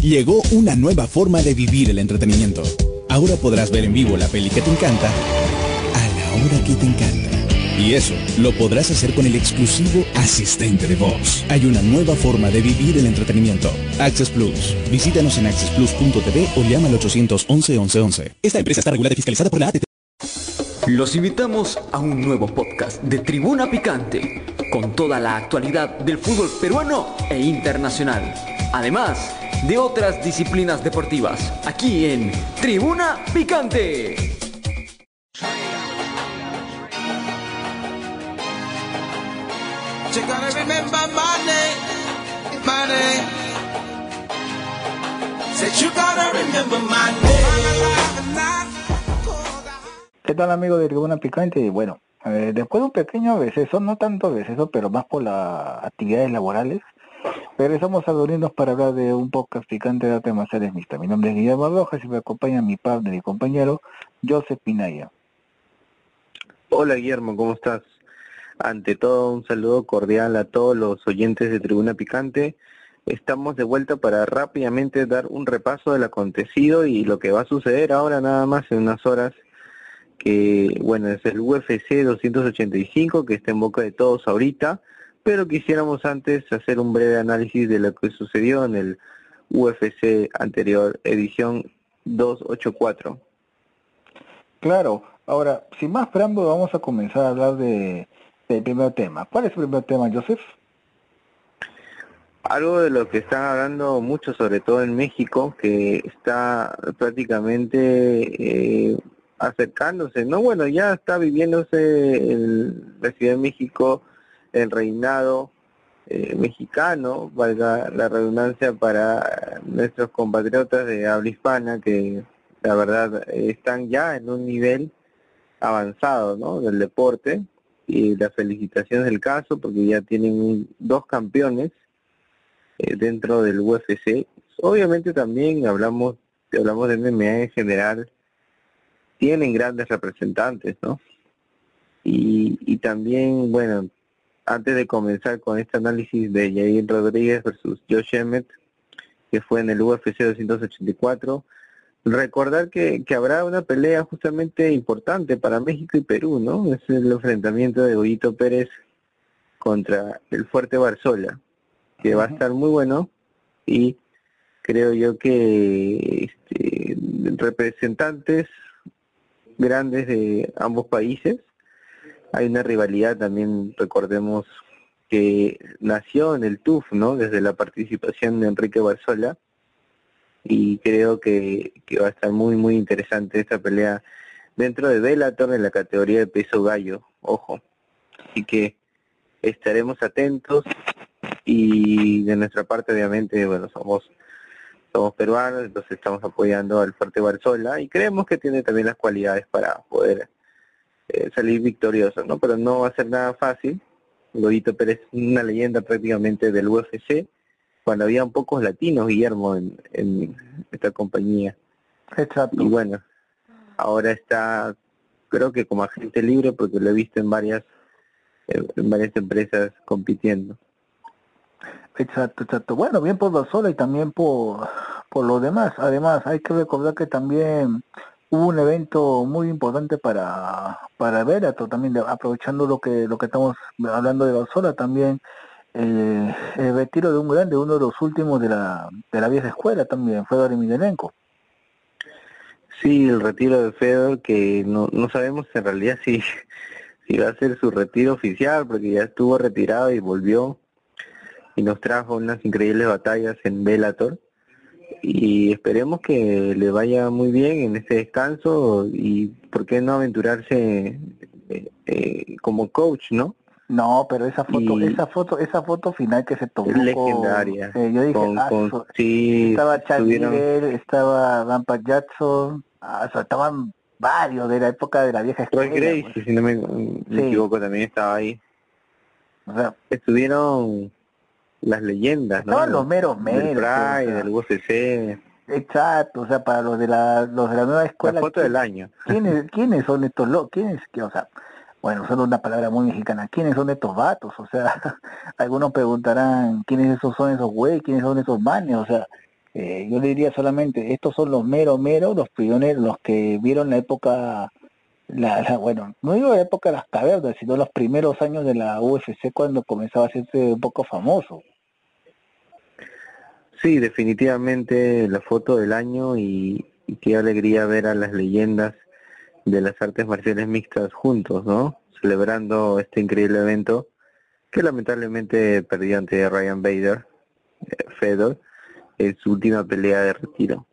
Llegó una nueva forma de vivir el entretenimiento. Ahora podrás ver en vivo la peli que te encanta a la hora que te encanta. Y eso lo podrás hacer con el exclusivo asistente de voz. Hay una nueva forma de vivir el entretenimiento. Access Plus. Visítanos en accessplus.tv o llama al 811 1111. Esta empresa está regulada y fiscalizada por la ATT. Los invitamos a un nuevo podcast de Tribuna Picante, con toda la actualidad del fútbol peruano e internacional, además de otras disciplinas deportivas, aquí en Tribuna Picante. ¿Qué tal amigos de Tribuna Picante? Bueno, eh, después de un pequeño receso, no tanto receso, pero más por las actividades laborales, regresamos a reunirnos para hablar de un podcast picante de artes marciales mixtas. Mi nombre es Guillermo Rojas y me acompaña mi partner y compañero Joseph Pinaya. Hola Guillermo, ¿cómo estás? Ante todo, un saludo cordial a todos los oyentes de Tribuna Picante. Estamos de vuelta para rápidamente dar un repaso del acontecido y lo que va a suceder ahora nada más en unas horas, que bueno, es el UFC 285 que está en boca de todos ahorita, pero quisiéramos antes hacer un breve análisis de lo que sucedió en el UFC anterior, edición 284. Claro, ahora, sin más preámbulo, vamos a comenzar a hablar de, del primer tema. ¿Cuál es el primer tema, Joseph? Algo de lo que están hablando mucho, sobre todo en México, que está prácticamente eh, acercándose, ¿no? Bueno, ya está viviéndose en la Ciudad de México el reinado eh, mexicano, valga la redundancia para nuestros compatriotas de habla hispana que la verdad están ya en un nivel avanzado, ¿no? Del deporte y las felicitaciones del caso porque ya tienen dos campeones eh, dentro del UFC. Obviamente también hablamos hablamos de MMA en general, tienen grandes representantes, ¿no? Y, y también, bueno, antes de comenzar con este análisis de Jair Rodríguez versus Josh Emmett, que fue en el UFC 284, recordar que, que habrá una pelea justamente importante para México y Perú, ¿no? Es el enfrentamiento de Goyito Pérez contra el Fuerte Barzola, que va a estar muy bueno y creo yo que este, representantes grandes de ambos países. Hay una rivalidad también, recordemos, que nació en el TUF, ¿no? Desde la participación de Enrique Barzola. Y creo que, que va a estar muy, muy interesante esta pelea dentro de Bellator en la categoría de peso gallo, ojo. Así que estaremos atentos y de nuestra parte obviamente, bueno, somos somos peruanos, entonces estamos apoyando al Fuerte Barzola y creemos que tiene también las cualidades para poder eh, salir victorioso, ¿no? Pero no va a ser nada fácil. Godito Pérez es una leyenda prácticamente del UFC, cuando había pocos latinos, Guillermo, en, en esta compañía. Exacto. Y bueno, ahora está, creo que como agente libre, porque lo he visto en varias, en varias empresas compitiendo. Exacto, exacto. Bueno, bien por Barzola y también por, por los demás. Además, hay que recordar que también hubo un evento muy importante para para Bellator también, aprovechando lo que lo que estamos hablando de Barzola, también eh, el retiro de un grande, uno de los últimos de la de la vieja escuela también, fue Emelianenko. Sí, el retiro de Fedor, que no, no sabemos en realidad si, si va a ser su retiro oficial, porque ya estuvo retirado y volvió y nos trajo unas increíbles batallas en Bellator. Y esperemos que le vaya muy bien en este descanso y por qué no aventurarse eh, eh, como coach, ¿no? No, pero esa foto, Y- esa foto, esa foto final que se tomó con- legendaria. eh, yo dije, Con- "Ah, con- sí, estaba Chad estuvieron- estaba Rampart Jackson, ah, estaban varios de la época de la vieja Roy escuela. Pues. si no me, me Sí. equivoco, también estaba ahí. O sea, Estuvieron las leyendas, ¿no? Los meros Del meros, Pride, o sea. del UFC, exacto, o sea, para los de la, los de la nueva la escuela, foto del año. ¿quiénes, ¿quiénes son estos locos? ¿Quiénes, que, o sea, bueno, usando una palabra muy mexicana, ¿quiénes son estos vatos? O sea, algunos preguntarán, ¿quiénes esos son esos güey? ¿Quiénes son esos manes? O sea, Eh, yo le diría solamente, estos son los meros meros, los pioneros, los que vieron la época, la, bueno, no digo la época de las cavernas, sino los primeros años de la UFC cuando comenzaba a hacerse un poco famoso. Sí, definitivamente la foto del año y, y qué alegría ver a las leyendas de las artes marciales mixtas juntos, ¿no? Celebrando este increíble evento que lamentablemente perdió ante Ryan Bader, eh, Fedor, en su última pelea de retiro.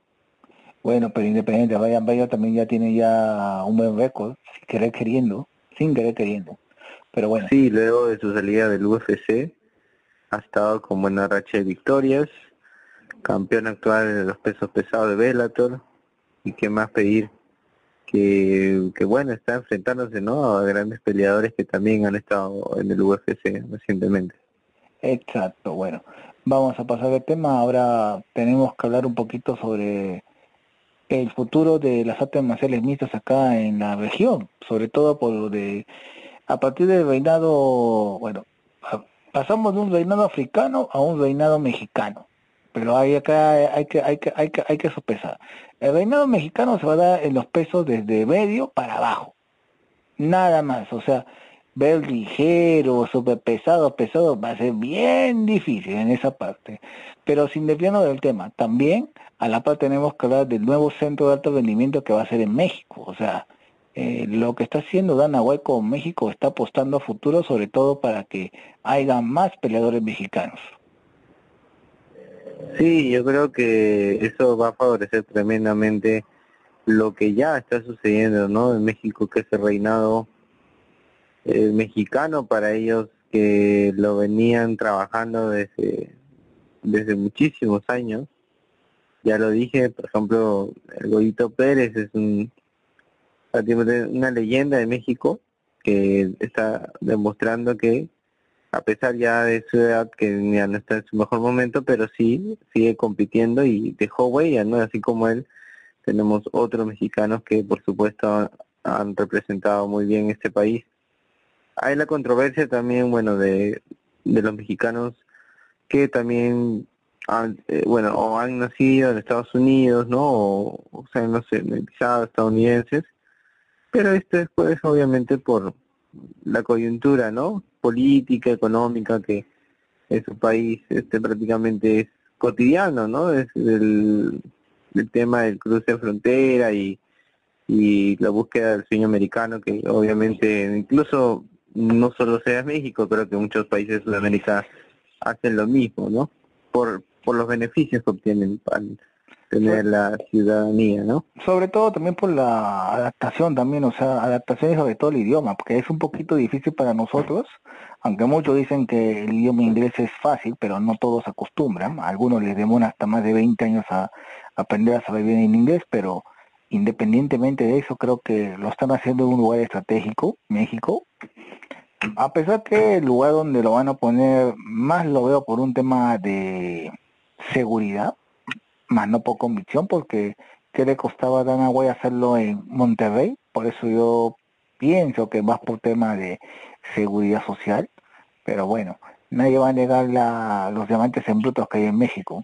Bueno, pero independiente, Ryan Bader también ya tiene ya un buen récord, sin querer queriendo, sin querer queriendo. Pero bueno. Sí, luego de su salida del UFC, ha estado con buena racha de victorias, campeón actual de los pesos pesados de Bellator, y qué más pedir que, que bueno, está enfrentándose ¿no? a grandes peleadores que también han estado en el UFC recientemente. Exacto, bueno, vamos a pasar el tema, ahora tenemos que hablar un poquito sobre el futuro de las artes marciales mixtas acá en la región, sobre todo por lo de, a partir del reinado, bueno, pasamos de un reinado africano a un reinado mexicano, pero hay acá hay que, hay que, hay que, hay que sopesar. El reinado mexicano se va a dar en los pesos desde medio para abajo. Nada más. O sea, ver ligero, super pesado, pesado, va a ser bien difícil en esa parte. Pero sin desviarnos del tema, también a la par tenemos que hablar del nuevo centro de alto rendimiento que va a ser en México. O sea, eh, lo que está haciendo Dana White con México está apostando a futuro, sobre todo para que haya más peleadores mexicanos. Sí, yo creo que eso va a favorecer tremendamente lo que ya está sucediendo, ¿no? En México, que es el reinado eh, mexicano para ellos que lo venían trabajando desde, desde muchísimos años. Ya lo dije, por ejemplo, el Goyito Pérez es un, una leyenda de México que está demostrando que a pesar ya de su edad que ya no está en su mejor momento, pero sí sigue compitiendo y dejó huella, ¿no? Así como él, tenemos otros mexicanos que por supuesto han representado muy bien este país. Hay la controversia también, bueno, de, de los mexicanos que también han, eh, bueno, o han nacido en Estados Unidos, ¿no? O, o sea, no sé, estadounidenses, pero esto es pues obviamente por la coyuntura, ¿no? política, económica que en su país este prácticamente es cotidiano, ¿no? Es el, el tema del cruce de frontera y, y la búsqueda del sueño americano, que obviamente incluso no solo sea México, creo que muchos países de Sudamérica hacen lo mismo, ¿no? Por, por los beneficios que obtienen tener la ciudadanía, ¿no? Sobre todo también por la adaptación también, o sea, adaptación sobre todo el idioma, porque es un poquito difícil para nosotros, aunque muchos dicen que el idioma inglés es fácil, pero no todos acostumbran, algunos les demora hasta más de 20 años a, aprender a saber bien el inglés, pero independientemente de eso, creo que lo están haciendo en un lugar estratégico, México, a pesar que el lugar donde lo van a poner más lo veo por un tema de seguridad, más no por convicción, porque ¿qué le costaba a Dana hacerlo en Monterrey? Por eso yo pienso que más por tema de seguridad social, pero bueno, nadie va a negar la, los diamantes en brutos que hay en México.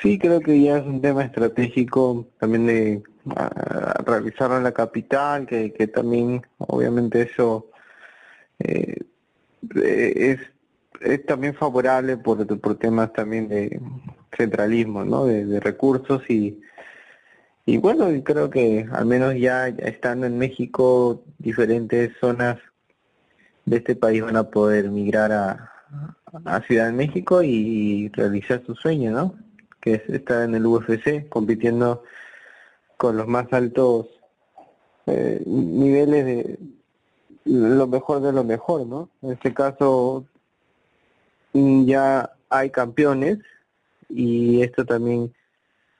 Sí, creo que ya es un tema estratégico también de realizarlo en la capital, que, que también obviamente eso eh, es es también favorable por, por temas también de centralismo, ¿no? De, recursos y, y bueno, creo que al menos ya, estando en México, diferentes zonas de este país van a poder migrar a, a Ciudad de México y, realizar su sueño, ¿no? Que es estar en el UFC compitiendo con los más altos eh, niveles de lo mejor de lo mejor, ¿no? En este caso ya hay campeones y esto también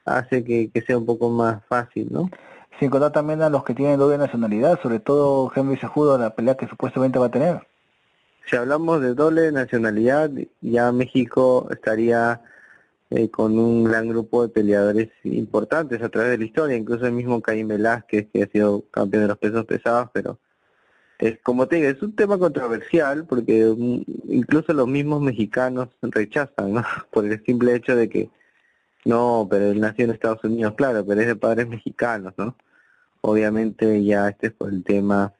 hace que, sea un poco más fácil, ¿no? Sin contar también a los que tienen doble nacionalidad, sobre todo Henry Sejudo, la pelea que supuestamente va a tener. Si hablamos de doble nacionalidad, ya México estaría eh, con un gran grupo de peleadores importantes a través de la historia, incluso el mismo Caín Velázquez, que ha sido campeón de los pesos pesados, pero es como te digo, es un tema controversial porque mm, incluso los mismos mexicanos rechazan, ¿no? Por el simple hecho de que no, pero él nació en Estados Unidos, claro, pero es de padres mexicanos, ¿no? Obviamente ya este es por el tema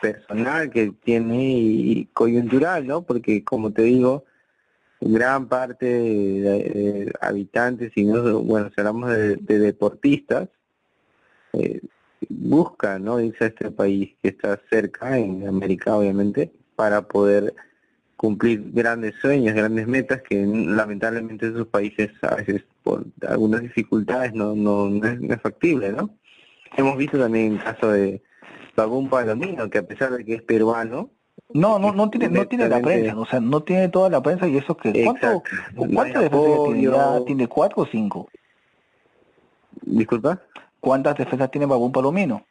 personal que tiene y coyuntural, ¿no? Porque como te digo, gran parte de, habitantes, y no, bueno, si hablamos de, deportistas, eh, buscan, ¿no? Irse a este país que está cerca, en América obviamente, para poder cumplir grandes sueños, grandes metas que lamentablemente esos países a veces por algunas dificultades no, no, es, factible, ¿no? Hemos visto también el caso de Bagún Palomino, que a pesar de que es peruano, no, no, no tiene, no tiene la prensa, o sea, no tiene toda la prensa y eso que ¿cuánto, ¿cuántas defensas tiene? ¿Tiene cuatro o cinco? Disculpa. ¿Cuántas defensas tiene Bagún Palomino?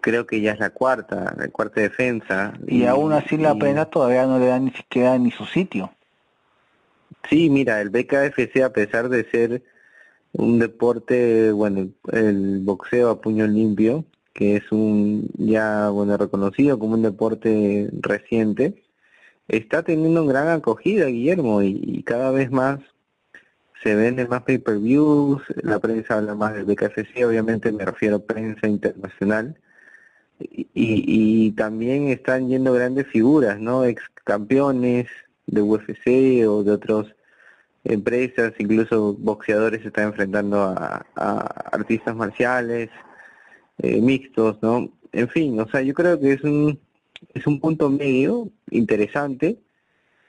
Creo que ya es la cuarta, la cuarta defensa. Y, aún así la prensa todavía no le da ni siquiera ni su sitio. Sí, mira, el BKFC a pesar de ser un deporte, bueno, el boxeo a puño limpio, que es un ya bueno reconocido como un deporte reciente, está teniendo una gran acogida, Guillermo, y, cada vez más se venden más pay-per-views, la prensa habla más del BKFC, obviamente me refiero a prensa internacional, y, y, también están yendo grandes figuras, ¿no? Ex campeones de UFC o de otras empresas, incluso boxeadores se están enfrentando a artistas marciales, eh, mixtos, ¿no? En fin, o sea, yo creo que es un, es un punto medio interesante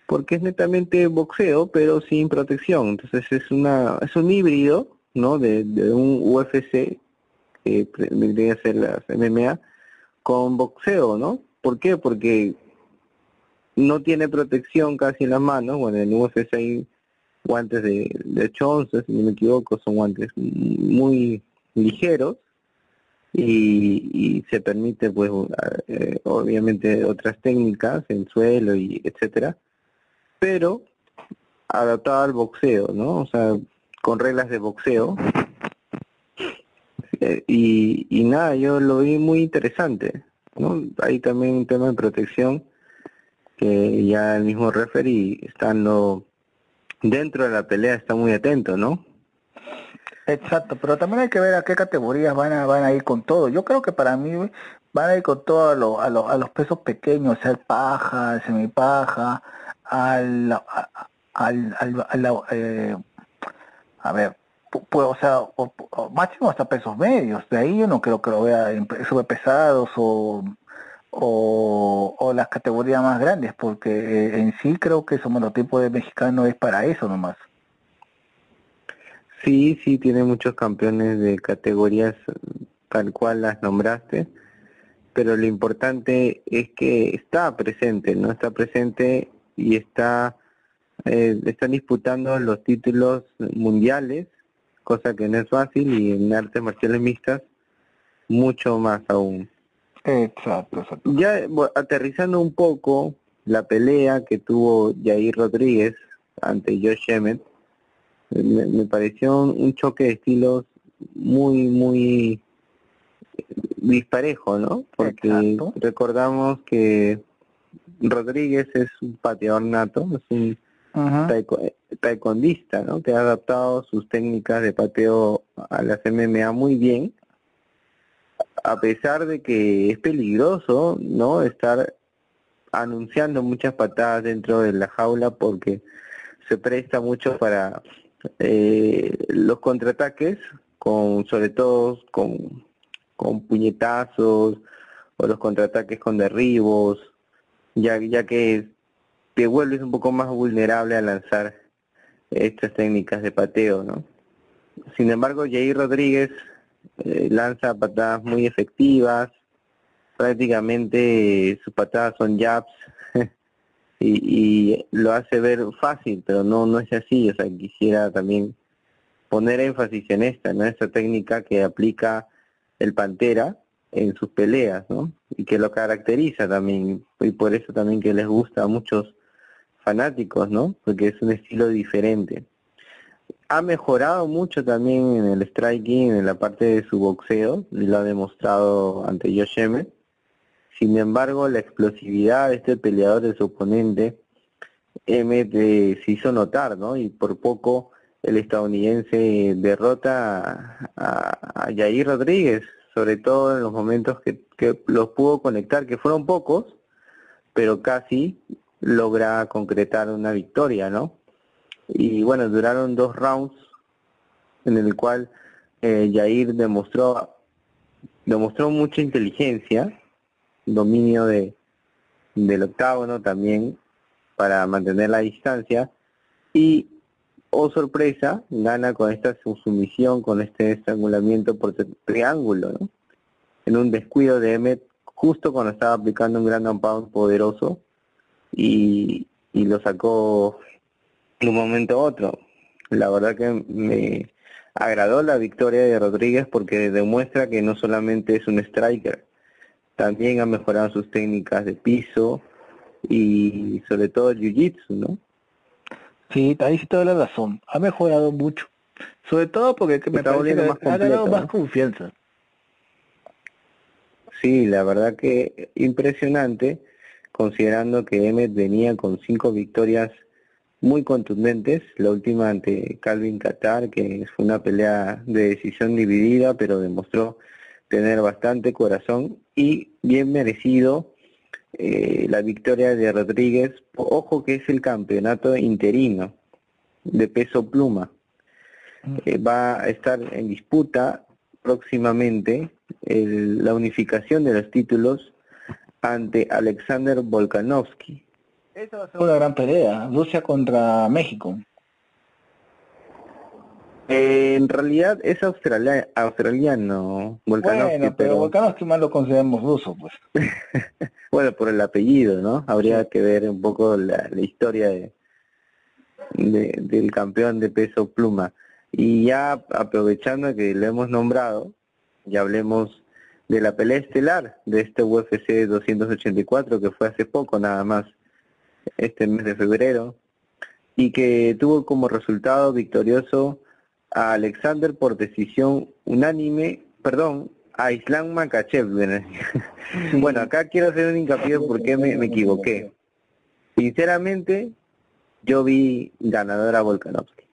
porque es netamente boxeo, pero sin protección. Entonces es una es un híbrido, ¿no? De, de un UFC que vendría a ser las MMA con boxeo, ¿no? ¿Por qué? Porque no tiene protección casi en las manos. Bueno, en UFC hay guantes de, de si no me equivoco, son guantes muy ligeros y, se permite pues eh, obviamente otras técnicas en suelo y etcétera pero adaptado al boxeo no o sea con reglas de boxeo. Eh, y, y nada yo lo vi muy interesante no hay también un tema de protección que ya el mismo referee estando dentro de la pelea está muy atento no Exacto, pero también hay que ver a qué categorías van a, van a ir con todo. Yo creo que para mí van a ir con todo a, lo, a, a los pesos pequeños, sea el paja, el semipaja, al, al, al, eh, a ver, pues, o sea, máximo hasta pesos medios. De ahí yo no creo que lo vea en pesados o, o, o las categorías más grandes, porque eh, en sí creo que ese monotipo de mexicano es para eso nomás. Sí, sí, tiene muchos campeones de categorías tal cual las nombraste, pero lo importante es que está presente, ¿no? Está presente y está eh, están disputando los títulos mundiales, cosa que no es fácil, y en artes marciales mixtas mucho más aún. Exacto, exacto. Ya aterrizando un poco la pelea que tuvo Jair Rodríguez ante Josh Emmett, me, pareció un choque de estilos muy, muy disparejo, ¿no? Porque recordamos que Rodríguez es un pateador nato, es un taekwondista, ¿no? Que ha adaptado sus técnicas de pateo a las MMA muy bien, a pesar de que es peligroso, ¿no? Estar anunciando muchas patadas dentro de la jaula porque se presta mucho para eh, los contraataques, con sobre todo con, con puñetazos o los contraataques con derribos, ya, ya que te vuelves un poco más vulnerable a lanzar estas técnicas de pateo, ¿no? Sin embargo, Jair Rodríguez eh, lanza patadas muy efectivas, prácticamente sus patadas son jabs, y, lo hace ver fácil, pero no no es así, o sea, quisiera también poner énfasis en esta, ¿no? Esta técnica que aplica el Pantera en sus peleas, ¿no? Y que lo caracteriza también, y por eso también que les gusta a muchos fanáticos, ¿no? Porque es un estilo diferente. Ha mejorado mucho también en el striking, en la parte de su boxeo, y lo ha demostrado ante Yosheme Sin embargo, la explosividad de este peleador de su oponente, Emmet se hizo notar, ¿no? Y por poco el estadounidense derrota a, a Jair Rodríguez, sobre todo en los momentos que, que los pudo conectar, que fueron pocos, pero casi logra concretar una victoria, ¿no? Y bueno, duraron dos rounds en el cual eh, Jair demostró demostró mucha inteligencia, dominio de del octágono también para mantener la distancia y oh sorpresa, gana con esta sumisión, con este estrangulamiento por triángulo, ¿no? En un descuido de Emmet justo cuando estaba aplicando un gran pound poderoso y, y lo sacó de un momento a otro. La verdad que me agradó la victoria de Rodríguez porque demuestra que no solamente es un striker, también ha mejorado sus técnicas de piso y sobre todo el jiu-jitsu, ¿no? Sí, ahí sí toda la razón. Ha mejorado mucho. Sobre todo porque me parece que ha ganado más confianza. Sí, la verdad que impresionante, considerando que Emmet venía con cinco victorias muy contundentes, la última ante Calvin Qatar, que fue una pelea de decisión dividida, pero demostró tener bastante corazón y bien merecido eh, la victoria de Rodríguez. Ojo que es el campeonato interino de peso pluma. Mm. Eh, va a estar en disputa próximamente la unificación de los títulos ante Alexander Volkanovski. Esa va a ser una gran pelea, Rusia contra México. Eh, en realidad es australia, australiano, Volkanovski. Bueno, pero, Volkanovski más lo consideramos ruso, pues. bueno, por el apellido, ¿no? Habría que ver un poco la, historia de, del campeón de peso pluma. Y ya aprovechando que lo hemos nombrado, ya hablemos de la pelea estelar de este UFC 284 que fue hace poco nada más, este mes de febrero, y que tuvo como resultado victorioso a Alexander por decisión unánime, perdón, a Islam Makachev. bueno, acá quiero hacer un hincapié porque me, me equivoqué. Sinceramente, yo vi ganadora a Volkanovski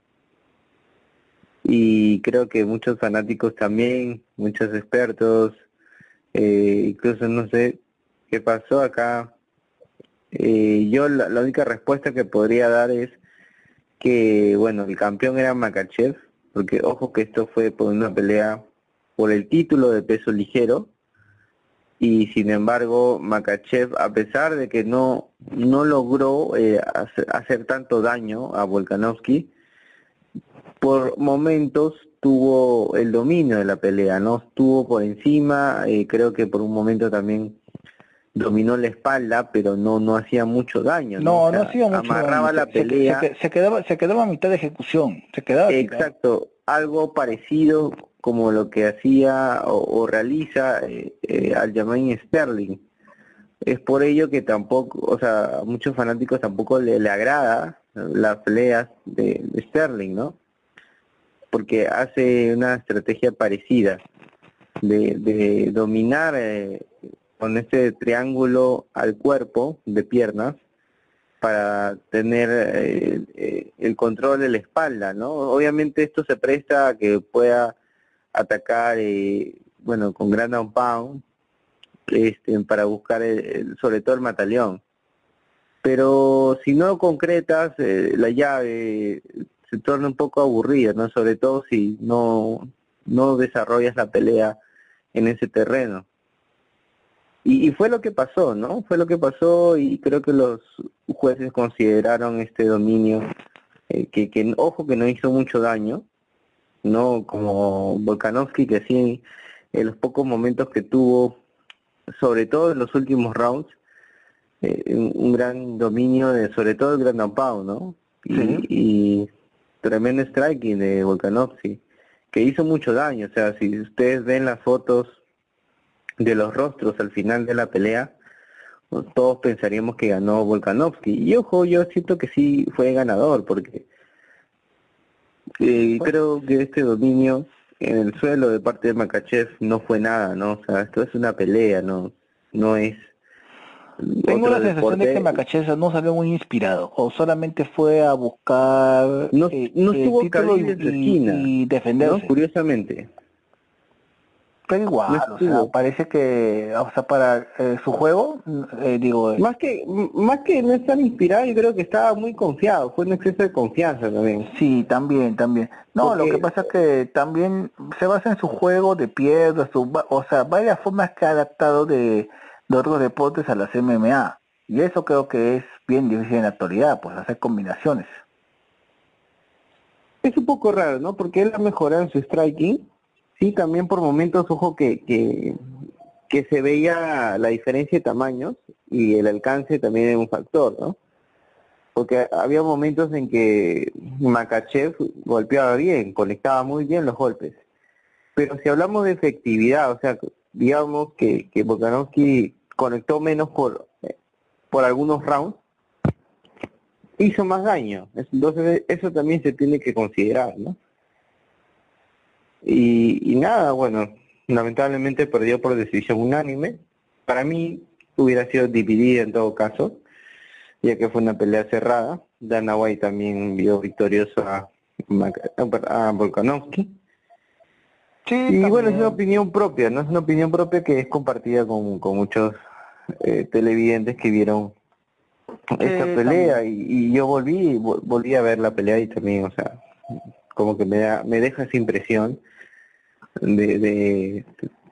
y creo que muchos fanáticos también, muchos expertos, eh, incluso no sé qué pasó acá. Eh, yo la, única respuesta que podría dar es que, bueno, el campeón era Makachev, porque ojo que esto fue por una pelea por el título de peso ligero, y sin embargo Makachev, a pesar de que no, no logró eh, hacer, tanto daño a Volkanovski, por momentos tuvo el dominio de la pelea, ¿no? Estuvo por encima, eh, creo que por un momento también dominó la espalda, pero no no hacía mucho daño. No, no, hacía mucho amarraba la pelea. Se, quedaba se quedaba a mitad de ejecución, se quedaba. Exacto, algo parecido como lo que hacía o, realiza eh, eh, al Jermaine Sterling. Es por ello que tampoco, o sea, a muchos fanáticos tampoco le, le agrada las peleas de Sterling, ¿no? porque hace una estrategia parecida de, dominar eh, con este triángulo al cuerpo de piernas para tener eh, eh, el control de la espalda, ¿no? Obviamente esto se presta a que pueda atacar, bueno, con gran pound, este, para buscar sobre todo el mataleón. Pero si no concretas la llave, se torna un poco aburrido, ¿no? Sobre todo si no, no desarrollas la pelea en ese terreno. Y, fue lo que pasó, ¿no? Fue lo que pasó y creo que los jueces consideraron este dominio eh, que, que, ojo, que no hizo mucho daño, ¿no? Como Volkanovski, que sí, en los pocos momentos que tuvo, sobre todo en los últimos rounds, eh, un, gran dominio de, sobre todo el Grand Pound, ¿no? y tremendo striking de Volkanovski, que hizo mucho daño. O sea, si ustedes ven las fotos de los rostros al final de la pelea, todos pensaríamos que ganó Volkanovski. Y ojo, yo siento que sí fue ganador, porque eh, creo que este dominio en el suelo de parte de Makachev no fue nada, ¿no? O sea, esto es una pelea, no, no es Tengo la sensación de que Macachev no salió muy inspirado, o solamente fue a buscar No- eh, no el estuvo título y, Khabib en su y- esquina, y defenderse. ¿no? Curiosamente. Pero igual, no o sea, parece que, o sea, para eh, su juego, eh, digo, Más que más que no estar inspirado, yo creo que estaba muy confiado, fue un exceso de confianza también. Sí, también, también. No, lo que pasa es que también se basa en su juego de piedra, su, o sea, varias formas que ha adaptado de, de otros deportes a las MMA. Y eso creo que es bien difícil en la actualidad, pues hacer combinaciones. Es un poco raro, ¿no? Porque él ha mejorado en su striking. Sí, también por momentos, ojo, que, que, se veía la diferencia de tamaños y el alcance también es un factor, ¿no? Porque había momentos en que Makachev golpeaba bien, conectaba muy bien los golpes. Pero si hablamos de efectividad, o sea, digamos que, que Volkanovski conectó menos por, por algunos rounds, hizo más daño. Entonces eso también se tiene que considerar, ¿no? Y, y nada, bueno, lamentablemente perdió por decisión unánime. Para mí hubiera sido dividida en todo caso, ya que fue una pelea cerrada. Dana White también vio victorioso a, a Volkanovski. Sí, Y bueno, es una opinión propia, ¿no? Es una opinión propia que es compartida con, con muchos eh, televidentes que vieron esta pelea y, y yo volví vol- volví a ver la pelea y también, o sea, como que me da, me deja esa impresión de, de,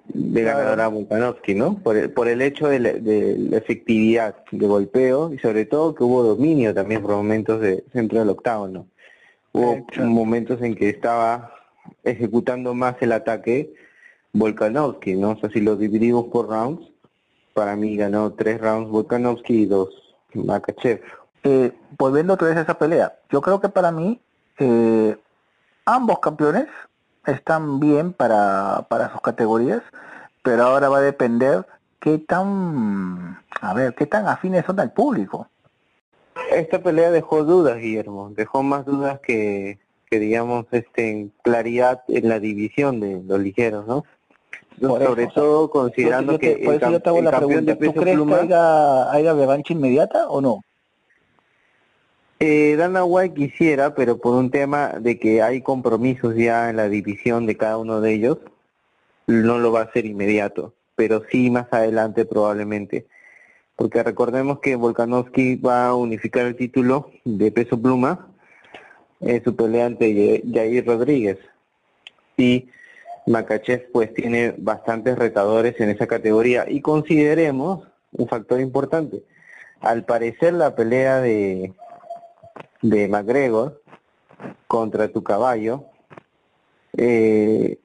de a Volkanovski, ¿no? Por el, por el hecho de la, de la efectividad de golpeo y sobre todo que hubo dominio también por momentos de centro del octágono. Hubo Exacto. momentos en que estaba ejecutando más el ataque Volkanovski, ¿no? O sea, si lo dividimos por rounds, para mí ganó tres rounds Volkanovski y dos Makachev. eh, volviendo otra vez a esa pelea, yo creo que para mí eh, ambos campeones están bien para, para sus categorías, pero ahora va a depender qué tan, a ver, qué tan afines son al público. Esta pelea dejó dudas, Guillermo, dejó más dudas que, que digamos, este, en claridad en la división de los ligeros, ¿no? Por Sobre eso, o sea, todo considerando Yo te- que por el, eso yo te hago la pregunta, ¿tú crees pluma, que haya, haya revancha inmediata o no? Eh, Dana quisiera, pero por un tema de que hay compromisos ya en la división de cada uno de ellos, no lo va a hacer inmediato, pero sí más adelante probablemente. Porque recordemos que Volkanovski va a unificar el título de peso pluma en su pelea ante Jair Rodríguez. Y Makachev pues tiene bastantes retadores en esa categoría. Y consideremos un factor importante. Al parecer la pelea de, de McGregor contra tu caballo eh,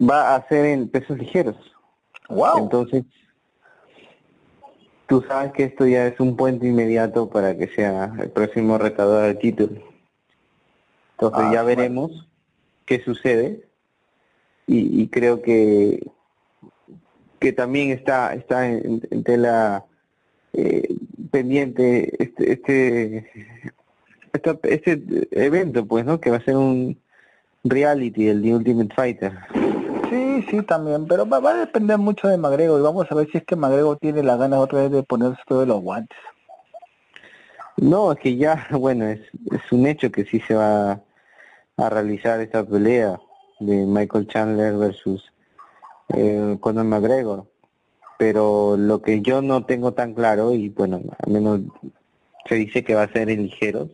va a ser en pesos ligeros. ¡Wow! Entonces, tú sabes que esto ya es un puente inmediato para que sea el próximo retador del título. Entonces Ah, ya bueno. veremos qué sucede y, y creo que que también está está en, en tela eh, pendiente este este esta- este evento pues no que va a ser un reality el The Ultimate Fighter Sí, sí, también, pero va, va a depender mucho de Magrego y vamos a ver si es que Magrego tiene las ganas otra vez de ponerse todos los guantes. No, es que ya, bueno, es, es un hecho que sí se va a realizar esta pelea de Michael Chandler versus eh, Conor McGregor. Pero lo que yo no tengo tan claro, y bueno, al menos se dice que va a ser en ligeros,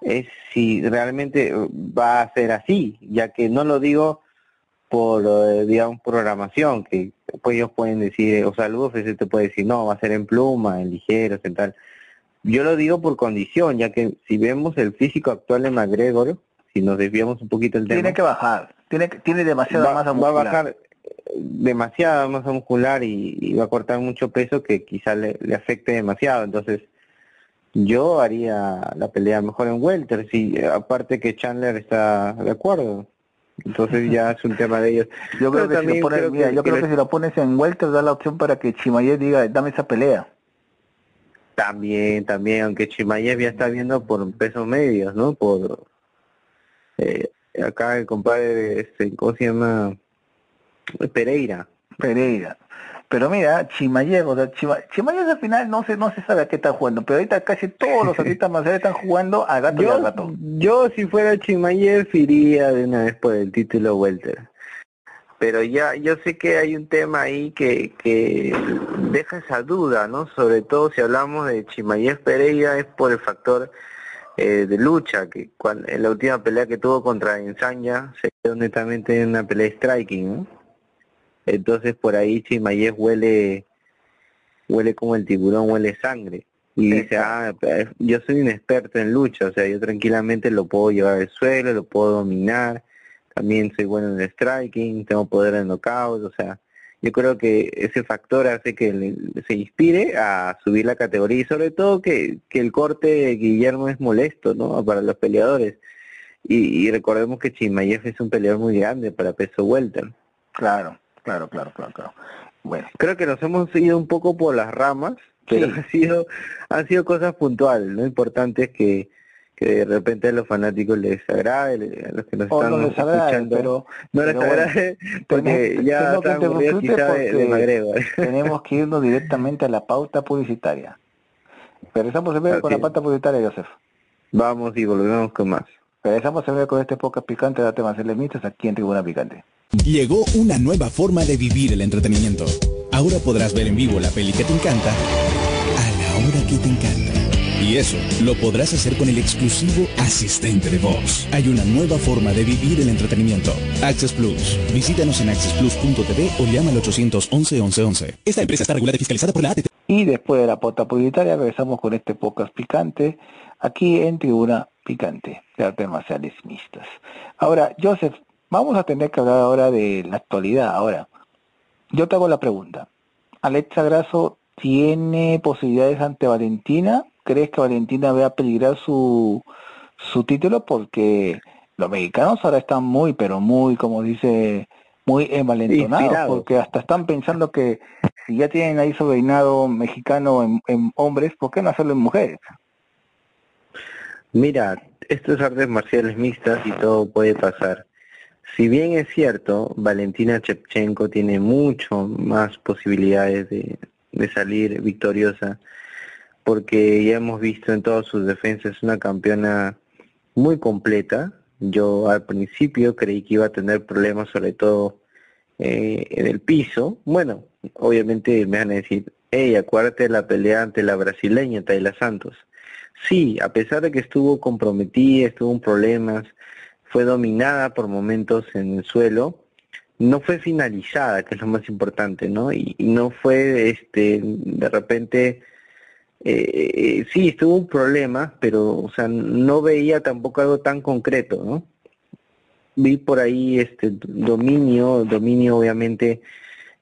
es si realmente va a ser así, ya que no lo digo por, eh, digamos, programación, que pues ellos pueden decir, o sea, el UFC te puede decir, no, va a ser en pluma, en ligeros, en tal. Yo lo digo por condición, ya que si vemos el físico actual de McGregor, si nos desviamos un poquito el tema, Tiene que bajar, tiene, tiene demasiada va, masa va a bajar eh, demasiada masa muscular y, y va a cortar mucho peso que quizá le, le afecte demasiado. Entonces, yo haría la pelea mejor en welter, si aparte que Chandler está de acuerdo. Entonces ya es un tema de ellos. Yo creo Pero que si lo pones, creo mira, que- yo que creo le- que si lo pones en welter da la opción para que Chimayev diga, dame esa pelea. También, también, aunque Chimaev ya está viendo por pesos medios, ¿no? Por eh, acá el compadre, este, ¿cómo se llama? Pereira. Pereira. Pero mira, Chimayev, o sea, Chima, Chimayev al final no se, no se sabe a qué está jugando, pero ahorita casi todos los artistas marciales están jugando a gato y al gato. yo si fuera Chimayev iría de una vez por el título welter. Pero ya yo sé que hay un tema ahí que, que deja esa duda, ¿no? Sobre todo si hablamos de Chimayev Pereira es por el factor eh, de lucha, que cuan- en la última pelea que tuvo contra Ensaña se quedó netamente en una pelea de striking, ¿no? Entonces por ahí Chimayev huele, huele como el tiburón, huele sangre. Y dice, ah, pero yo soy un experto en lucha, o sea, yo tranquilamente lo puedo llevar al suelo, lo puedo dominar, también soy bueno en el striking, tengo poder en knockout, o sea, yo creo que ese factor hace que se inspire a subir la categoría y sobre todo que, que el corte de Guillermo es molesto, ¿no? Para los peleadores. Y, y recordemos que Chimayev es un peleador muy grande para peso welter. Claro, claro, claro, claro, claro. Bueno, Creo que nos hemos ido un poco por las ramas, pero Sí. ha sido, han sido cosas puntuales, ¿no? Importante es que, que de repente a los fanáticos les agrade, a los que nos o están no agrade, escuchando, pero no les pero bueno, agrade porque tenemos- ya están aburridos interrumpirte quizá de, de porque McGregor. tenemos que irnos directamente a la pauta publicitaria. Regresamos en breve con la pauta publicitaria, Joseph. Vamos y volvemos con más. Regresamos en breve con este podcast picante de temas elementos aquí en Tribuna Picante. Llegó una nueva forma de vivir el entretenimiento. Ahora podrás ver en vivo la peli que te encanta a la hora que te encanta. Y eso lo podrás hacer con el exclusivo asistente de voz. Hay una nueva forma de vivir el entretenimiento. Access Plus. Visítanos en accessplus.tv o llama al 811 1111. Esta empresa está regulada y fiscalizada por la ATT. Y después de la pauta publicitaria regresamos con este podcast picante aquí en Tribuna Picante de artes marciales mixtas. Ahora, Joseph, vamos a tener que hablar ahora de la actualidad. Ahora, yo te hago la pregunta. ¿Alexa Grasso tiene posibilidades ante Valentina? ¿Crees que Valentina vea peligrar su, su título? Porque los mexicanos ahora están muy, pero muy, como dice, muy envalentonados, Inspirados. porque hasta están pensando que si ya tienen ahí su reinado mexicano en, en hombres, ¿por qué no hacerlo en mujeres? Mira, esto es artes marciales mixtas y todo puede pasar. Si bien es cierto, Valentina Chepchenko tiene mucho más posibilidades de, salir victoriosa, porque ya hemos visto en todas sus defensas una campeona muy completa. Yo al principio creí que iba a tener problemas, sobre todo eh, en el piso. Bueno, obviamente me van a decir, hey, acuérdate la pelea ante la brasileña Tayla Santos. Sí, a pesar de que estuvo comprometida, estuvo en problemas, fue dominada por momentos en el suelo, no fue finalizada, que es lo más importante, ¿no? Y, no fue, este, de repente, eh, eh, sí, estuvo un problema, pero, o sea, no veía tampoco algo tan concreto, ¿no? Vi por ahí, este, dominio, dominio obviamente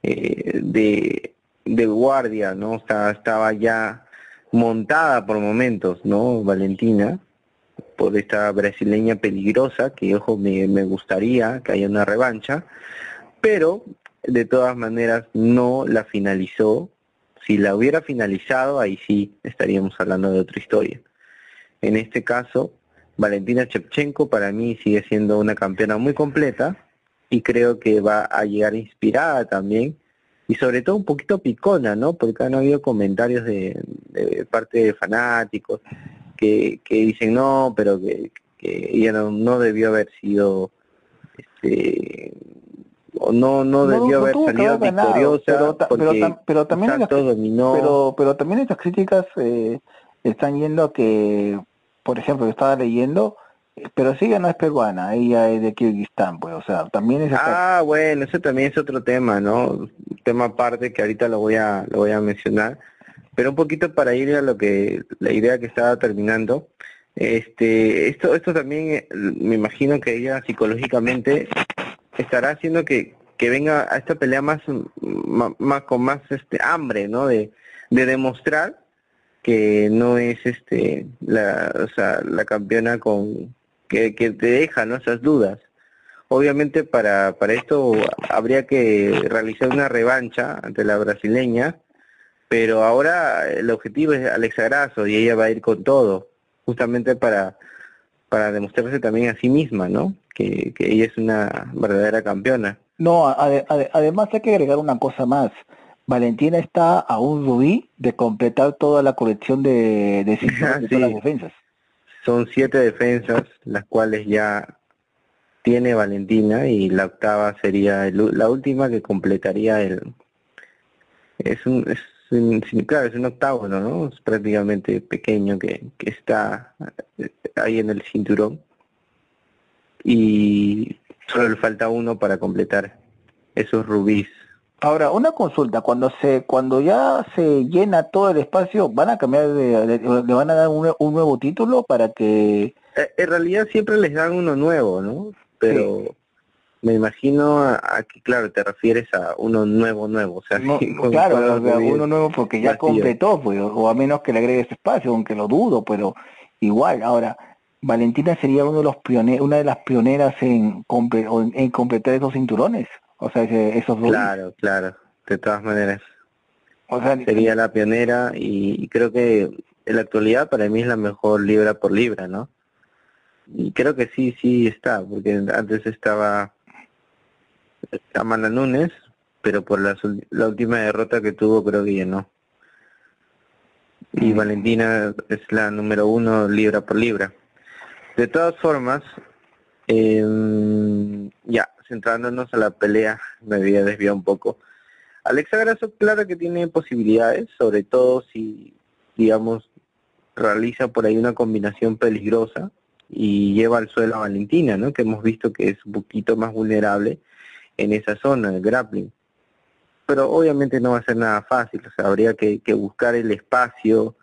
eh, de, de guardia, ¿no? O sea, estaba ya montada por momentos, ¿no? Valentina, por esta brasileña peligrosa, que ojo, me, me gustaría que haya una revancha, pero de todas maneras no la finalizó. Si la hubiera finalizado, ahí sí estaríamos hablando de otra historia. En este caso, Valentina Shevchenko para mí sigue siendo una campeona muy completa y creo que va a llegar inspirada también y sobre todo un poquito picona, ¿no? Porque han habido comentarios de, de parte de fanáticos que, que dicen no, pero que, que ella no, no debió haber sido, este, o no, no debió haber salido ganado, victoriosa pero, ta- pero, porque tam- pero también las- Santos dominó. pero, pero también estas críticas eh, están yendo a que, por ejemplo, yo estaba leyendo, pero sí ella no es peruana, ella es de Kirguistán, pues, o sea, también es Ah, bueno, ese también es otro tema, ¿no? Tema aparte que ahorita lo voy a lo voy a mencionar, pero un poquito para ir a lo que la idea que estaba terminando. Este, esto esto también eh, me imagino que ella psicológicamente estará haciendo que que venga a esta pelea más más, con más este hambre, ¿no? De de demostrar que no es este la o sea, la campeona con que, que te deja ¿no? esas dudas. Obviamente para, para esto habría que realizar una revancha ante la brasileña, pero ahora el objetivo es Alexa Grasso y ella va a ir con todo, justamente para, para demostrarse también a sí misma, ¿no? Que, que ella es una verdadera campeona. No, ade- ade- además hay que agregar una cosa más. Valentina está a un rubí de completar toda la colección de, de, Ah, de sí. todas las defensas. Son siete defensas, las cuales ya tiene Valentina y la octava sería el la última que completaría el... Es un, es un- claro, es un octavo, ¿no? Es prácticamente pequeño que, que está eh, ahí en el cinturón. Y solo le falta uno para completar esos rubíes. Ahora, una consulta, cuando se cuando ya se llena todo el espacio, ¿van a cambiar de, de- le van a dar un, un nuevo título para que Eh, En realidad siempre les dan uno nuevo, ¿no? Pero me imagino a, a que, claro, te refieres a uno nuevo, nuevo. O sea, no, claro, o sea, uno nuevo porque ya vacío. completó, pues, o a menos que le agregues espacio, aunque lo dudo, pero igual, ahora Valentina sería uno de los pioneros, una de las pioneras en, comple- o en, en completar esos cinturones, o sea, ese- esos rubíes. Claro, claro, de todas maneras. O sea, Sería la pionera y, creo que en la actualidad para mí es la mejor libra por libra, ¿no? Y creo que sí, sí está, porque antes estaba Amanda Nunes, pero por la, la última derrota que tuvo creo que ya no. Y Mm. Valentina es la número uno libra por libra. De todas formas, em, ya, centrándonos a la pelea, me había desviado un poco. Alexa Grasso, claro que tiene posibilidades, sobre todo si, digamos, realiza por ahí una combinación peligrosa y lleva al suelo a Valentina, ¿no? Que hemos visto que es un poquito más vulnerable en esa zona, el grappling. Pero obviamente no va a ser nada fácil, o sea, habría que, que buscar el espacio,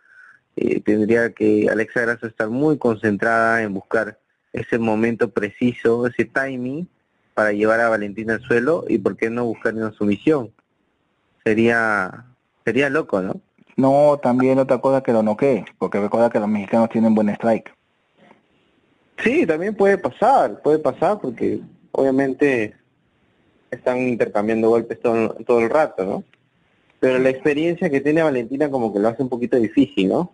eh, tendría que Alexa Grasso estar muy concentrada en buscar ese momento preciso, ese timing para llevar a Valentina al suelo y por qué no buscar una sumisión. Sería sería loco, ¿no? no, también otra cosa que lo noquee, porque recuerda que los mexicanos tienen buen strike. Sí, también puede pasar, puede pasar porque obviamente están intercambiando golpes todo, todo el rato, ¿no? Pero la experiencia que tiene Valentina como que lo hace un poquito difícil, ¿no?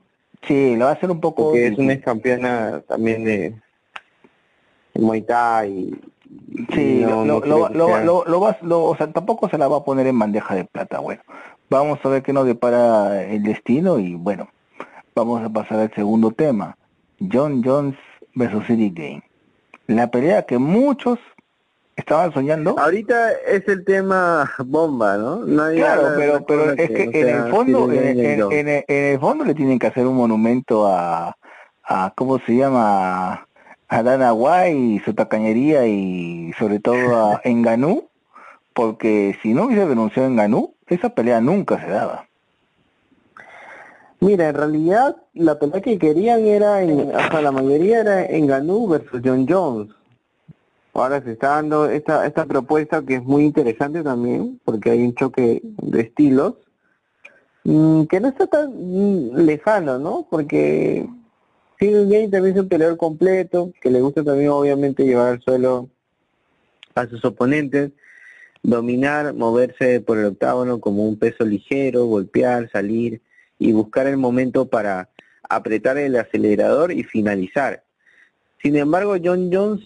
Sí, lo va a hacer un poco... Porque es una ex campeona también de, de Muay Thai. Sí, no- lo, no lo, lo, lo, vas- o sea, tampoco se la va a poner en bandeja de plata. Bueno, vamos a ver qué nos depara el destino y bueno, vamos a pasar al segundo tema. John Jones versus City Game. La pelea que muchos estaban soñando. Ahorita es el tema bomba, ¿no? Nadie Claro, pero pero es que en sea, el fondo, en, en- en el- en el fondo le tienen que hacer un monumento a, a ¿cómo se llama? A Dana White y su tacañería y sobre todo a Enganú, porque si no hubiese renunciado a Enganú, esa pelea nunca se daba. Mira, en realidad la pelea que querían era, en, hasta la mayoría era en Ganú versus John Jones. Ahora se está dando esta, esta propuesta que es muy interesante también, porque hay un choque de estilos, mm, que no está tan lejano, ¿no? Porque Cyril Gane también es un peleador completo, que le gusta también obviamente llevar al suelo a sus oponentes, dominar, moverse por el octágono como un peso ligero, golpear, salir y buscar el momento para apretar el acelerador y finalizar. Sin embargo, John Jones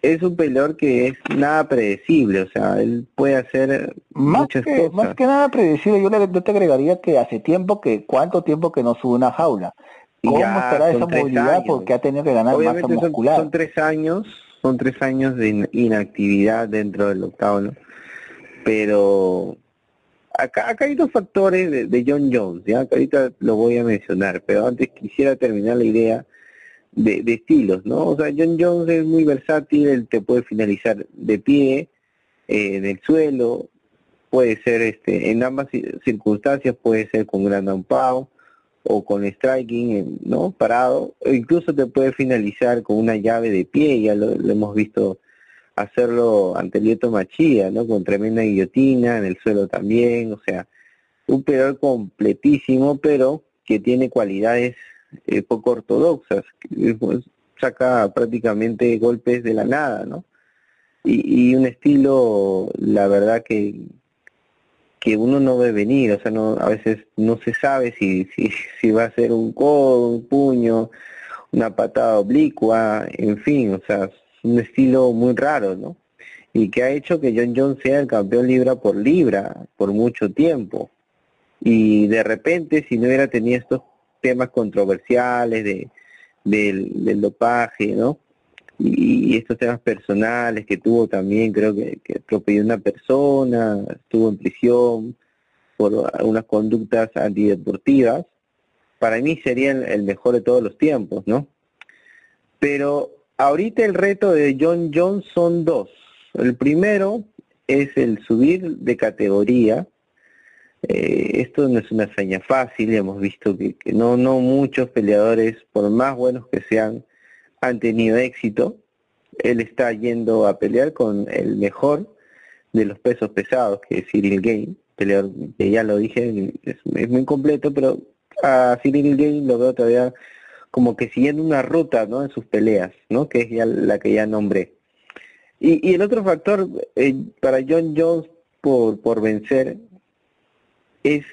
es un peleador que es nada predecible, o sea, él puede hacer Más muchas que, cosas. más que nada predecible, yo, le, yo te agregaría que hace tiempo que, ¿cuánto tiempo que no sube una jaula? ¿Cómo Ya, estará esa movilidad? años. Porque ha tenido que ganar Obviamente masa son, muscular. son tres años, son tres años de in- inactividad dentro del octágono, pero acá, acá hay dos factores de, de John Jones, ya que ahorita lo voy a mencionar, pero antes quisiera terminar la idea de, de estilos, ¿no? O sea, John Jones es muy versátil, él te puede finalizar de pie, eh, en el suelo, puede ser este en ambas ci- circunstancias, puede ser con gran pound o con striking, eh, ¿no? Parado, o incluso te puede finalizar con una llave de pie, ya lo, lo hemos visto hacerlo ante Lieto Machía, ¿no? Con tremenda guillotina, en el suelo también, o sea, un peleador completísimo, pero que tiene cualidades eh, poco ortodoxas, saca prácticamente golpes de la nada, ¿no? Y, y un estilo, la verdad que que uno no ve venir, o sea, no, a veces no se sabe si, si, si va a ser un codo, un puño, una patada oblicua, en fin, o sea, un estilo muy raro, ¿no? y que ha hecho que John Jones sea el campeón libra por libra por mucho tiempo. Y de repente, si no hubiera tenido estos temas controversiales de, del dopaje, ¿no? Y, estos temas personales que tuvo también, creo que, que una persona, estuvo en prisión por algunas conductas antideportivas, para mí sería el mejor de todos los tiempos, ¿no? Pero ahorita el reto de John Jones son dos. El primero es el subir de categoría. Eh, esto no es una hazaña fácil, hemos visto que, no, no muchos peleadores, por más buenos que sean, han tenido éxito. Él está yendo a pelear con el mejor de los pesos pesados, que es Cyril Game, peleador que ya lo dije, es, muy completo, pero a Cyril Game lo veo todavía como que siguiendo una ruta ¿no? en sus peleas, ¿no? que es ya la que ya nombré. Y, y el otro factor eh, para John Jones por, por vencer es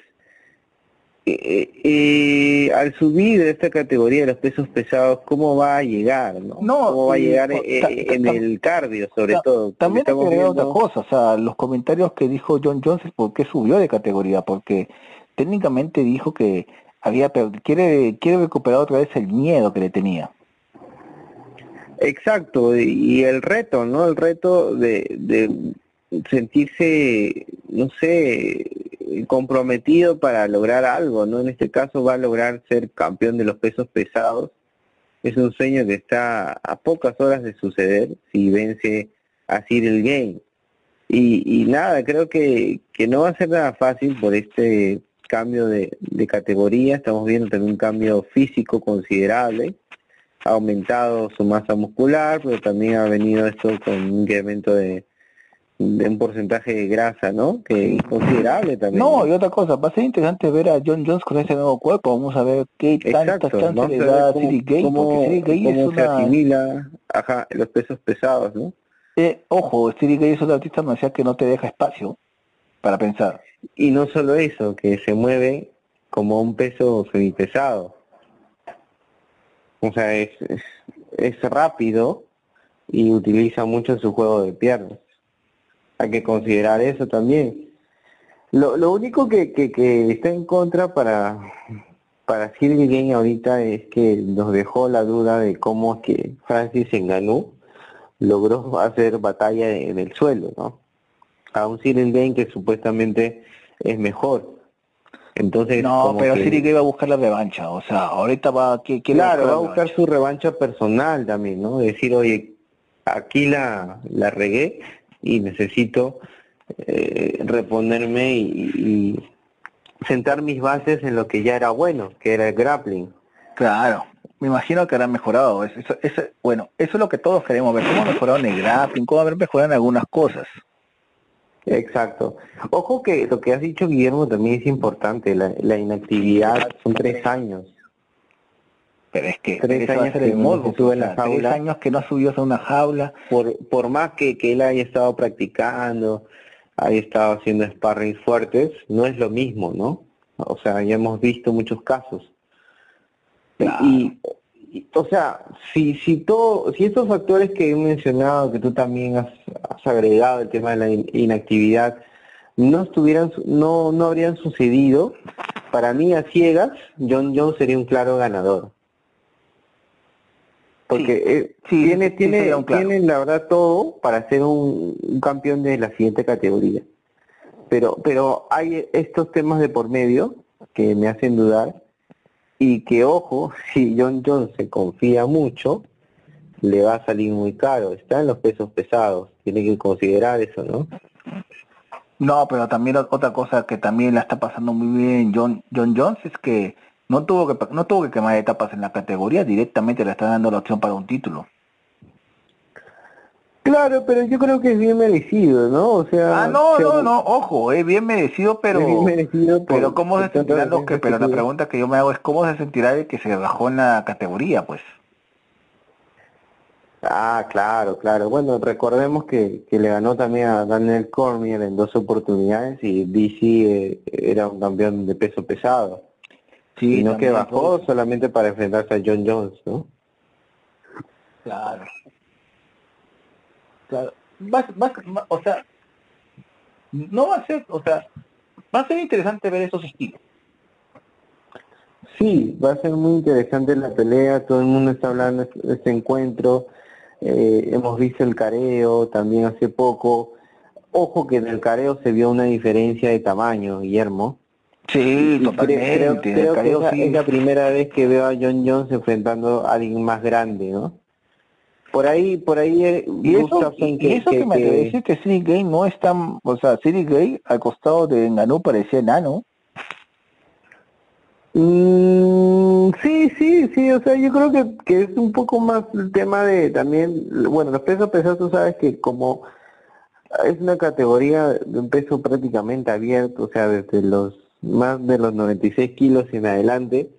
eh, eh, al subir de esta categoría de los pesos pesados, ¿cómo va a llegar? ¿no? ¿Cómo va a llegar en el cardio, sobre todo? También hay que otra cosa, o sea, los comentarios que dijo John Jones es por qué subió de categoría, porque técnicamente dijo que había quiere quiere recuperar otra vez el miedo que le tenía. Exacto, y el reto, ¿no? El reto de, de sentirse, no sé, comprometido para lograr algo, ¿no? En este caso va a lograr ser campeón de los pesos pesados. Es un sueño que está a pocas horas de suceder si vence a Cyril Game. Y, y nada, creo que, que no va a ser nada fácil por este cambio de, categoría, estamos viendo también un cambio físico considerable, ha aumentado su masa muscular, pero también ha venido esto con un incremento de, un porcentaje de grasa, ¿no? Que es considerable también. No, y otra cosa, va a ser interesante ver a John Jones con ese nuevo cuerpo, vamos a ver qué tantas chances le da a City Gay, porque Gay es se asimila ajá, los pesos pesados, ¿no? Eh, ojo, City Gay es otro artista marcial que no te deja espacio para pensar. Y no solo eso, que se mueve como un peso semipesado. O sea, es, es, rápido y utiliza mucho su juego de piernas. Hay que considerar eso también. Lo, lo único que, que, que está en contra para, para Silvia Game ahorita es que nos dejó la duda de cómo es que Francis Enganú logró hacer batalla en el suelo, ¿no? A un Cyril Game que supuestamente es mejor. Entonces, no, pero que... que iba a buscar la revancha, o sea, ahorita va que Claro, va a buscar su revancha personal también, ¿no? Decir, oye, aquí la, la regué y necesito eh, reponerme y, sentar mis bases en lo que ya era bueno, que era el grappling. Claro, me imagino que habrá mejorado. Eso, eso, bueno, eso es lo que todos queremos ver, cómo mejorado en el grappling, cómo haber mejorado en algunas cosas. Exacto. Ojo que lo que has dicho, Guillermo, también es importante. La, la inactividad son tres años. Pero es que tres años que sube en la jaula. Tres años que no subió a una jaula. Por, por más que, que él haya estado practicando, haya estado haciendo sparring fuertes, no es lo mismo, ¿no? O sea, ya hemos visto muchos casos. Y, o sea, si, si todo, si estos factores que he mencionado, que tú también has, agregado, el tema de la inactividad, no estuvieran, no, no habrían sucedido, para mí a ciegas, John Jones sería un claro ganador. Porque eh, tiene, tiene, tiene la verdad todo para ser un, un, campeón de la siguiente categoría. Pero, pero hay estos temas de por medio que me hacen dudar y que ojo, si John Jones se confía mucho, le va a salir muy caro. Está en los pesos pesados, tiene que considerar eso, ¿no? No, pero también otra cosa que también la está pasando muy bien John, John Jones es que no tuvo que no tuvo que quemar etapas en la categoría, directamente le está dando la opción para un título. Claro, pero yo creo que es bien merecido, ¿no? O sea, ah, no, no, no, ojo, es bien merecido, pero bien merecido pero cómo se sentirán los que, pero la pregunta que yo me hago es cómo se sentirá el que se bajó en la categoría, pues. Ah, claro, claro. Bueno, recordemos que, que le ganó también a Daniel Cormier en dos oportunidades y DC eh, era un campeón de peso pesado. Sí, no que bajó solamente para enfrentarse a John Jones, ¿no? Claro. Claro. va, va, va- o sea, no va a ser, o sea, va a ser interesante ver esos estilos. Sí, va a ser muy interesante la pelea, todo el mundo está hablando de este encuentro, eh, hemos visto el careo también hace poco, ojo que en el careo se vio una diferencia de tamaño, Guillermo. Sí, cre- creo, creo que es la, es la primera vez que veo a John Jones enfrentando a alguien más grande, ¿no? Por ahí, por ahí eh, Y eso, Gustafsson y que, eso que- que, me que- decir que City Gay no es tan, o sea, City Gay al costado de Ngannou parecía enano. Mm, sí, sí, sí, o sea, yo creo que, que es un poco más el tema de también, bueno, los pesos pesados tú sabes que como es una categoría de un peso prácticamente abierto, o sea, desde los más de los 96 kilos en adelante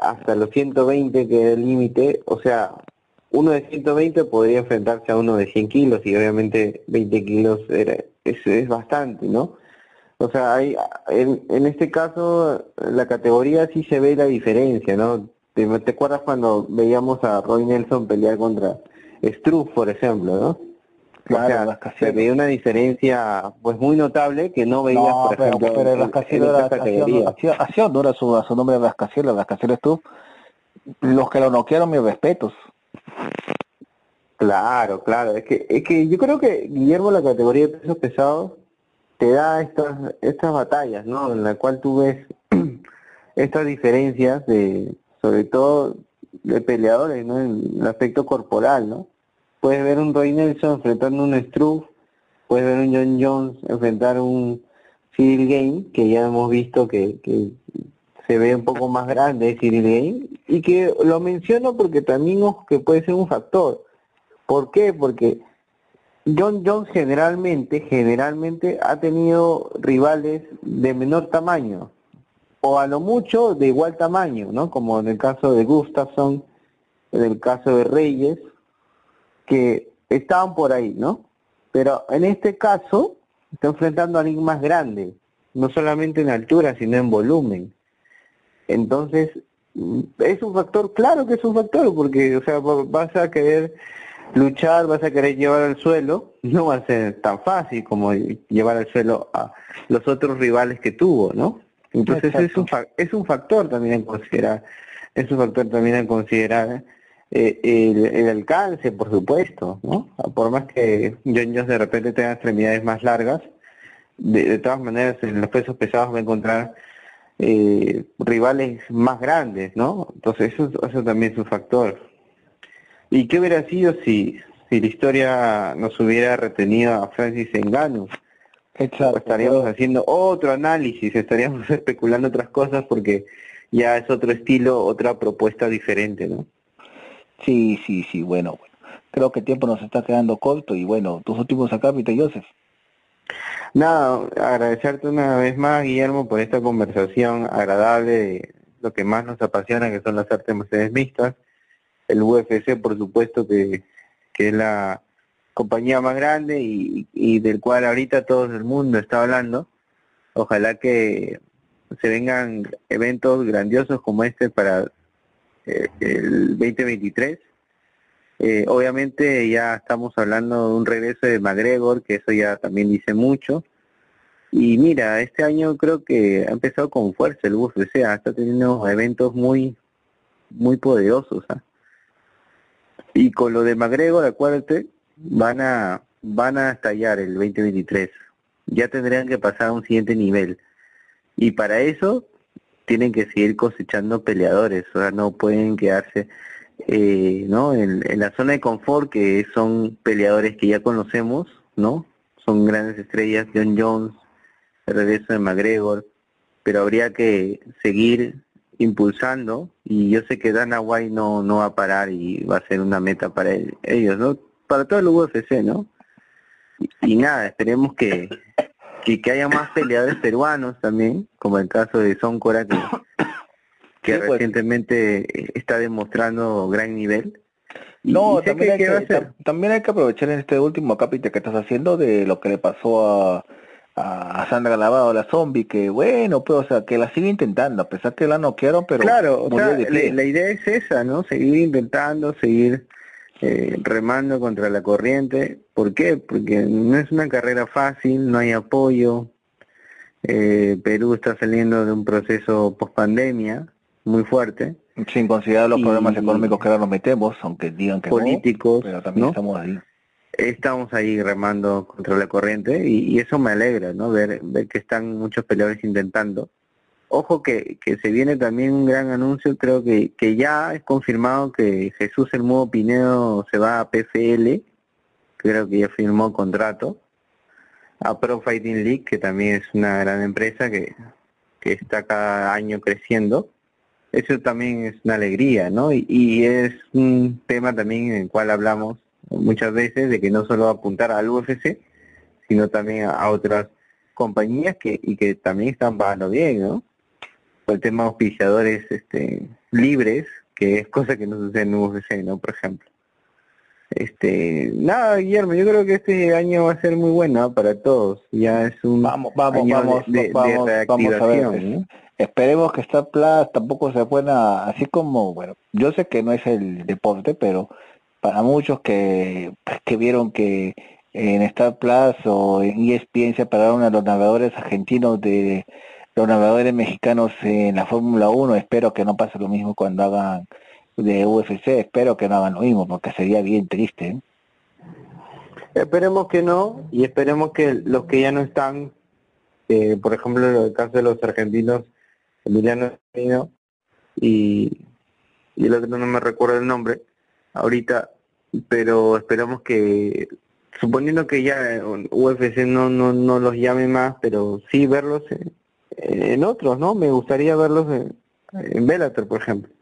hasta los 120 que es el límite, o sea, uno de 120 podría enfrentarse a uno de 100 kilos y obviamente 20 kilos era, es, es bastante, ¿no? O sea, hay, en, en este caso, la categoría sí se ve la diferencia, ¿no? ¿Te, te acuerdas cuando veíamos a Roy Nelson pelear contra Struff, por ejemplo, ¿no? Claro, o sea, se Rascacielos. veía una diferencia pues muy notable que no veías, No, por pero, ejemplo, pero el rascacielos hacía, hacía, honor a su, a su nombre rascacielos, el rascacielos tú. Los que lo noquearon, mis respetos. Claro, claro. Es que, es que yo creo que Guillermo la categoría de pesos pesados te da estas estas batallas, ¿no? En la cual tú ves estas diferencias de, sobre todo de peleadores, ¿no? En el aspecto corporal, ¿no? Puedes ver un Roy Nelson enfrentando un Struve, puedes ver un John Jones enfrentar un Cyril Game, que ya hemos visto que, que se ve un poco más grande Cyril Game, y que lo menciono porque también que puede ser un factor. ¿Por qué? Porque John Jones generalmente, generalmente ha tenido rivales de menor tamaño, o a lo mucho de igual tamaño, ¿no? Como en el caso de Gustafsson, en el caso de Reyes, que estaban por ahí, ¿no? Pero en este caso está enfrentando a alguien más grande, no solamente en altura, sino en volumen. Entonces, es un factor, claro que es un factor, porque, o sea, va- vas a querer luchar, vas a querer llevar al suelo, no va a ser tan fácil como llevar al suelo a los otros rivales que tuvo, ¿no? Entonces es un, fa- es un factor también a considerar, es un factor también a considerar eh, el, el alcance, por supuesto, ¿no? Por más que John Jones de repente tenga extremidades más largas, de, de todas maneras en los pesos pesados va a encontrar eh, rivales más grandes, ¿no? Entonces eso, eso también es un factor. ¿Y qué hubiera sido si, si la historia nos hubiera retenido a Francis Ngannou? Exacto. estaríamos haciendo otro análisis, estaríamos especulando otras cosas porque ya es otro estilo, otra propuesta diferente, ¿no? Sí, sí, sí, bueno, bueno. Creo que el tiempo nos está quedando corto y bueno, tus últimos acápitos, Joseph. Nada, agradecerte una vez más, Guillermo, por esta conversación agradable lo que más nos apasiona, que son las artes marciales mixtas. El UFC, por supuesto, que, que es la compañía más grande y, y del cual ahorita todo el mundo está hablando. Ojalá que se vengan eventos grandiosos como este para eh, el 2023. Eh, obviamente ya estamos hablando de un regreso de McGregor, que eso ya también dice mucho. Y mira, este año creo que ha empezado con fuerza el UFC, ah, está teniendo eventos muy, muy poderosos. ah. Y con lo de McGregor, acuérdate, van a, van a estallar el 2023. Ya tendrían que pasar a un siguiente nivel. Y para eso tienen que seguir cosechando peleadores, o sea, no pueden quedarse eh, ¿no? En, la zona de confort que son peleadores que ya conocemos, ¿no? Son grandes estrellas, John Jones, el regreso de McGregor, pero habría que seguir impulsando y yo sé que Dana White no, no va a parar y va a ser una meta para ellos, ¿no? Para todo el UFC, ¿no? Y nada, esperemos que, que, que haya más peleadores peruanos también, como el caso de Son Cora que, que Sí, pues. recientemente está demostrando gran nivel. Y- No, y también, hay que tam- también hay que aprovechar en este último capítulo que estás haciendo de lo que le pasó a, a Sandra Lavado, la zombie, que bueno, pues, o sea, que la sigue intentando, a pesar que la noquearon, pero claro, o sea, la, la idea es esa, ¿no? Seguir intentando, seguir eh, remando contra la corriente. ¿Por qué? Porque no es una carrera fácil, no hay apoyo. Eh, Perú está saliendo de un proceso post pandemia muy fuerte. Sin considerar los problemas económicos que ahora nos metemos, aunque digan que políticos, pero también estamos ahí. Estamos ahí remando contra la corriente y, eso me alegra, ¿no? Ver, ver que están muchos peleadores intentando. Ojo que, que se viene también un gran anuncio, creo que, que ya es confirmado que Jesús el Mudo Pinedo se va a PFL, creo que ya firmó contrato, a Pro Fighting League, que también es una gran empresa que, que está cada año creciendo eso también es una alegría, ¿no? Y, es un tema también en el cual hablamos muchas veces de que no solo apuntar al UFC, sino también a, otras compañías que y que también están pagando bien, ¿no? El tema de auspiciadores este, libres, que es cosa que no sucede en UFC, ¿no? Por ejemplo. Este, nada, Guillermo, yo creo que este año va a ser muy bueno para todos. Ya es un vamos, vamos, vamos, de, reactivación. Esperemos que Star Plus tampoco se pueda, así como, bueno, yo sé que no es el deporte, pero para muchos que, que vieron que en Star Plus o en ESPN se pararon a los navegadores argentinos de los navegadores mexicanos en la Fórmula 1, espero que no pase lo mismo cuando hagan de UFC, espero que no hagan lo mismo, porque sería bien triste. ¿eh? Esperemos que no, y esperemos que los que ya no están, eh, por ejemplo, en el caso de los argentinos, Emiliano y, y el otro no me recuerdo el nombre ahorita, pero esperamos que, suponiendo que ya UFC no, no, no los llame más, pero sí verlos en, otros, ¿no? Me gustaría verlos en, en Bellator, por ejemplo.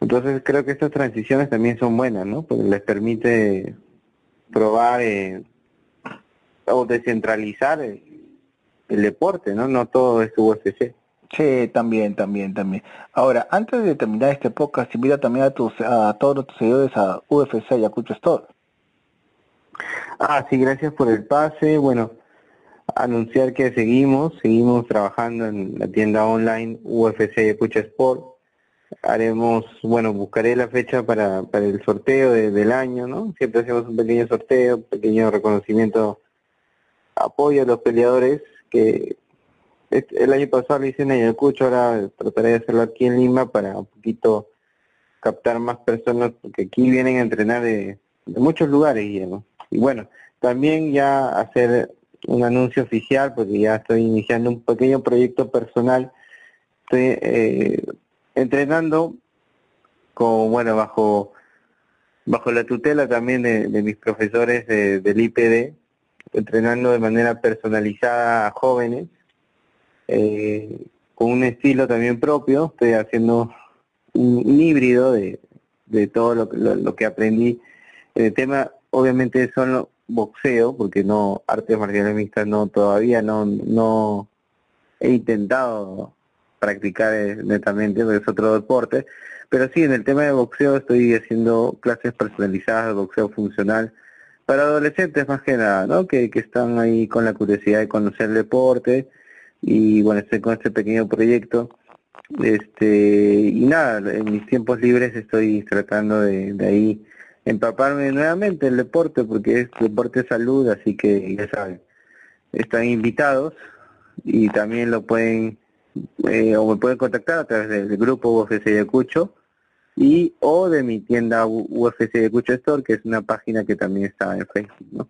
Entonces creo que estas transiciones también son buenas, ¿no? Porque les permite probar eh, o descentralizar el deporte, ¿no? No todo es UFC. Sí, también, también, también. Ahora, antes de terminar este podcast, invita también a tus a todos tus seguidores a UFC Ayacucho Store. Ah, sí, gracias por el pase. Bueno, anunciar que seguimos, seguimos trabajando en la tienda online UFC Ayacucho Sport. Haremos, bueno, buscaré la fecha para, para el sorteo del año, ¿no? Siempre hacemos un pequeño sorteo, pequeño reconocimiento, apoyo a los peleadores que el año pasado lo hice en Ayacucho, ahora trataré de hacerlo aquí en Lima para un poquito captar más personas, porque aquí vienen a entrenar de, muchos lugares, Y bueno, también ya hacer un anuncio oficial, porque ya estoy iniciando un pequeño proyecto personal. Estoy eh, entrenando con, bueno, bajo bajo la tutela también de, mis profesores del IPD, entrenando de manera personalizada a jóvenes, eh, con un estilo también propio, estoy haciendo un, híbrido de, de todo lo, lo, que aprendí. El tema, obviamente, son boxeo, porque no, artes marciales mixtas no, todavía no, no he intentado practicar eh, netamente, porque es otro deporte, pero sí, en el tema de boxeo estoy haciendo clases personalizadas de boxeo funcional, para adolescentes más que nada, ¿no? Que, que están ahí con la curiosidad de conocer el deporte y bueno, estoy con este pequeño proyecto. Este, y nada, en mis tiempos libres estoy tratando de ahí empaparme nuevamente el deporte porque es deporte de salud, así que ya saben, están invitados y también lo pueden eh, o me pueden contactar a través del grupo UFC Ayacucho y o de mi tienda UFC de Cucho Store, que es una página que también está en Facebook. ¿no?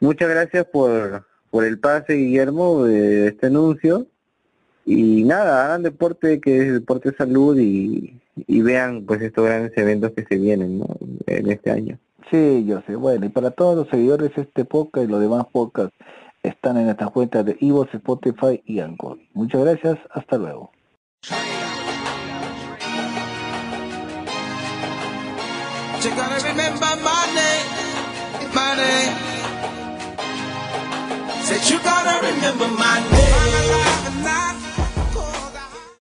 Muchas gracias por, por el pase, Guillermo, de este anuncio. Y nada, hagan deporte que es deporte de salud y, y vean pues estos grandes eventos que se vienen ¿no? en este año. Sí, yo sé. Bueno, y para todos los seguidores de este podcast y los demás podcasts están en esta cuenta de Ivo, Spotify y Anchor. Muchas gracias, hasta luego. You gotta remember my name, my name. Said you gotta remember my name.